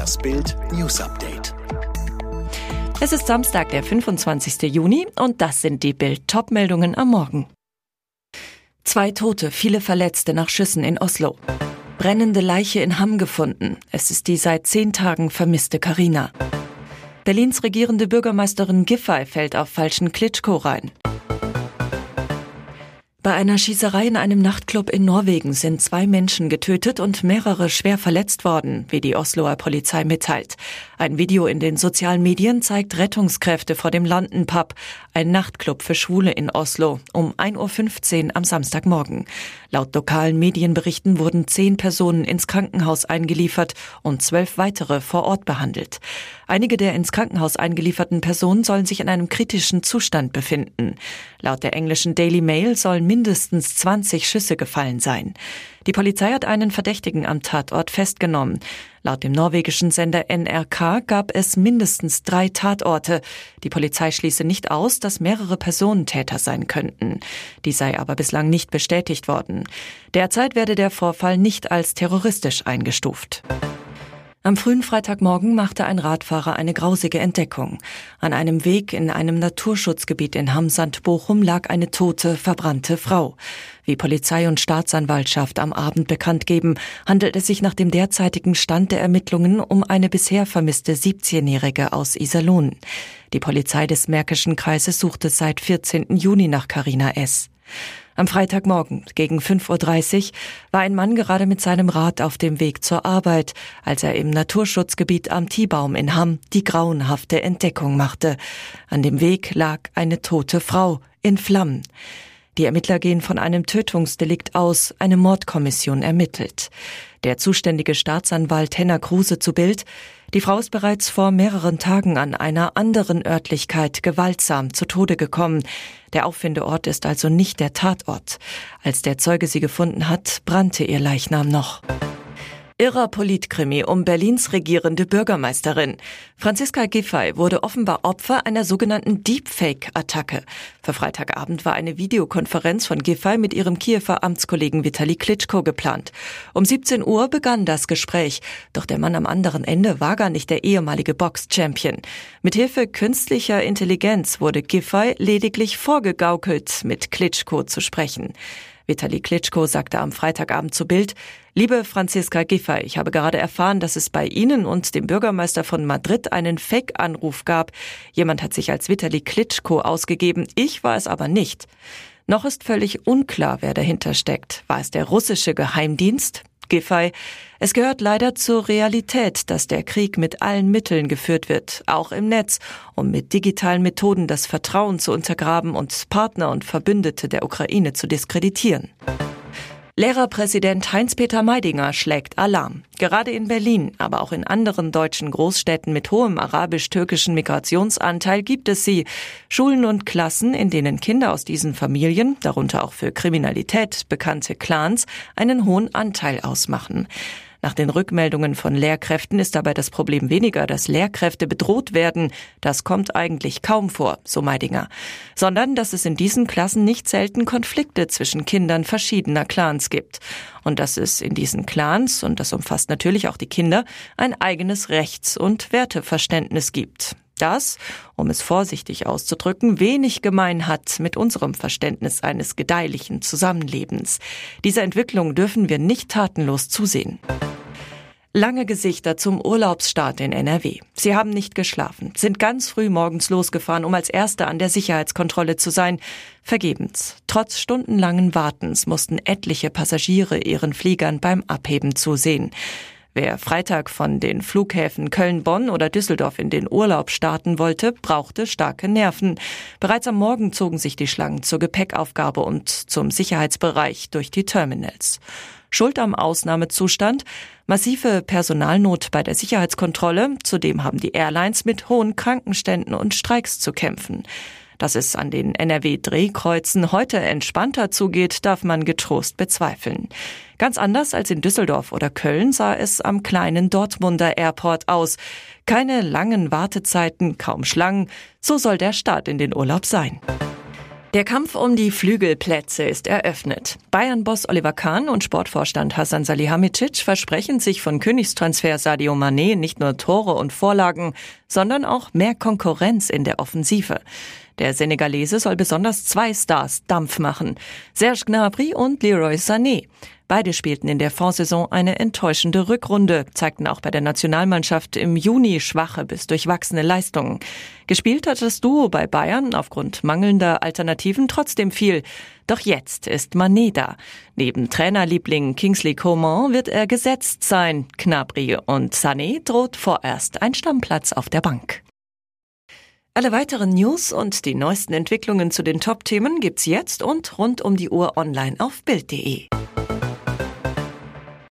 Das Bild News Update. Es ist Samstag, der 25. Juni und das sind die Bild Topmeldungen am Morgen. Zwei Tote, viele Verletzte nach Schüssen in Oslo. Brennende Leiche in Hamm gefunden. Es ist die seit zehn Tagen vermisste Karina. Berlins regierende Bürgermeisterin Giffey fällt auf falschen Klitschko rein. Bei einer Schießerei in einem Nachtclub in Norwegen sind zwei Menschen getötet und mehrere schwer verletzt worden, wie die Osloer Polizei mitteilt. Ein Video in den sozialen Medien zeigt Rettungskräfte vor dem Landenpub, ein Nachtclub für Schwule in Oslo, um 1.15 Uhr am Samstagmorgen. Laut lokalen Medienberichten wurden zehn Personen ins Krankenhaus eingeliefert und zwölf weitere vor Ort behandelt. Einige der ins Krankenhaus eingelieferten Personen sollen sich in einem kritischen Zustand befinden. Laut der englischen Daily Mail sollen mindestens 20 Schüsse gefallen sein. Die Polizei hat einen Verdächtigen am Tatort festgenommen. Laut dem norwegischen Sender NRK gab es mindestens drei Tatorte. Die Polizei schließe nicht aus, dass mehrere Personen Täter sein könnten. Die sei aber bislang nicht bestätigt worden. Derzeit werde der Vorfall nicht als terroristisch eingestuft. Am frühen Freitagmorgen machte ein Radfahrer eine grausige Entdeckung. An einem Weg in einem Naturschutzgebiet in Hamsand-Bochum lag eine tote, verbrannte Frau. Wie Polizei und Staatsanwaltschaft am Abend bekannt geben, handelt es sich nach dem derzeitigen Stand der Ermittlungen um eine bisher vermisste 17-Jährige aus Iserlohn. Die Polizei des Märkischen Kreises suchte seit 14. Juni nach Carina S. Am Freitagmorgen gegen 5.30 Uhr war ein Mann gerade mit seinem Rad auf dem Weg zur Arbeit, als er im Naturschutzgebiet am Tiebaum in Hamm die grauenhafte Entdeckung machte. An dem Weg lag eine tote Frau in Flammen. Die Ermittler gehen von einem Tötungsdelikt aus, eine Mordkommission ermittelt. Der zuständige Staatsanwalt Henner Kruse zu Bild, die Frau ist bereits vor mehreren Tagen an einer anderen Örtlichkeit gewaltsam zu Tode gekommen. Der Auffindeort ist also nicht der Tatort. Als der Zeuge sie gefunden hat, brannte ihr Leichnam noch. Irrer Politkrimi um Berlins regierende Bürgermeisterin. Franziska Giffey wurde offenbar Opfer einer sogenannten Deepfake-Attacke. Für Freitagabend war eine Videokonferenz von Giffey mit ihrem Kiewer Amtskollegen Vitali Klitschko geplant. Um 17 Uhr begann das Gespräch, doch der Mann am anderen Ende war gar nicht der ehemalige Box-Champion. Mithilfe künstlicher Intelligenz wurde Giffey lediglich vorgegaukelt, mit Klitschko zu sprechen. Vitali Klitschko sagte am Freitagabend zu Bild, Liebe Franziska Giffey, ich habe gerade erfahren, dass es bei Ihnen und dem Bürgermeister von Madrid einen Fake-Anruf gab. Jemand hat sich als Vitali Klitschko ausgegeben, ich war es aber nicht. Noch ist völlig unklar, wer dahinter steckt. War es der russische Geheimdienst? Giffey. Es gehört leider zur Realität, dass der Krieg mit allen Mitteln geführt wird, auch im Netz, um mit digitalen Methoden das Vertrauen zu untergraben und Partner und Verbündete der Ukraine zu diskreditieren. Lehrerpräsident Heinz-Peter Meidinger schlägt Alarm. Gerade in Berlin, aber auch in anderen deutschen Großstädten mit hohem arabisch-türkischen Migrationsanteil gibt es sie. Schulen und Klassen, in denen Kinder aus diesen Familien, darunter auch für Kriminalität bekannte Clans, einen hohen Anteil ausmachen. Nach den Rückmeldungen von Lehrkräften ist dabei das Problem weniger, dass Lehrkräfte bedroht werden. Das kommt eigentlich kaum vor, so Meidinger. Sondern, dass es in diesen Klassen nicht selten Konflikte zwischen Kindern verschiedener Clans gibt. Und dass es in diesen Clans, und das umfasst natürlich auch die Kinder, ein eigenes Rechts- und Werteverständnis gibt das, um es vorsichtig auszudrücken, wenig gemein hat mit unserem Verständnis eines gedeihlichen Zusammenlebens. Dieser Entwicklung dürfen wir nicht tatenlos zusehen. Lange Gesichter zum Urlaubsstart in NRW. Sie haben nicht geschlafen, sind ganz früh morgens losgefahren, um als Erste an der Sicherheitskontrolle zu sein. Vergebens. Trotz stundenlangen Wartens mussten etliche Passagiere ihren Fliegern beim Abheben zusehen. Wer Freitag von den Flughäfen Köln-Bonn oder Düsseldorf in den Urlaub starten wollte, brauchte starke Nerven. Bereits am Morgen zogen sich die Schlangen zur Gepäckaufgabe und zum Sicherheitsbereich durch die Terminals. Schuld am Ausnahmezustand, massive Personalnot bei der Sicherheitskontrolle, zudem haben die Airlines mit hohen Krankenständen und Streiks zu kämpfen. Dass es an den NRW-Drehkreuzen heute entspannter zugeht, darf man getrost bezweifeln. Ganz anders als in Düsseldorf oder Köln sah es am kleinen Dortmunder Airport aus. Keine langen Wartezeiten, kaum Schlangen. So soll der Start in den Urlaub sein. Der Kampf um die Flügelplätze ist eröffnet. Bayern-Boss Oliver Kahn und Sportvorstand Hassan Salihamidzic versprechen sich von Königstransfer Sadio Mané nicht nur Tore und Vorlagen, sondern auch mehr Konkurrenz in der Offensive. Der Senegalese soll besonders zwei Stars Dampf machen. Serge Gnabry und Leroy Sané. Beide spielten in der Vorsaison eine enttäuschende Rückrunde, zeigten auch bei der Nationalmannschaft im Juni schwache bis durchwachsene Leistungen. Gespielt hat das Duo bei Bayern aufgrund mangelnder Alternativen trotzdem viel. Doch jetzt ist Mané da. Neben Trainerliebling Kingsley Coman wird er gesetzt sein. Knabri und Sané droht vorerst ein Stammplatz auf der Bank. Alle weiteren News und die neuesten Entwicklungen zu den Top-Themen gibt's jetzt und rund um die Uhr online auf Bild.de.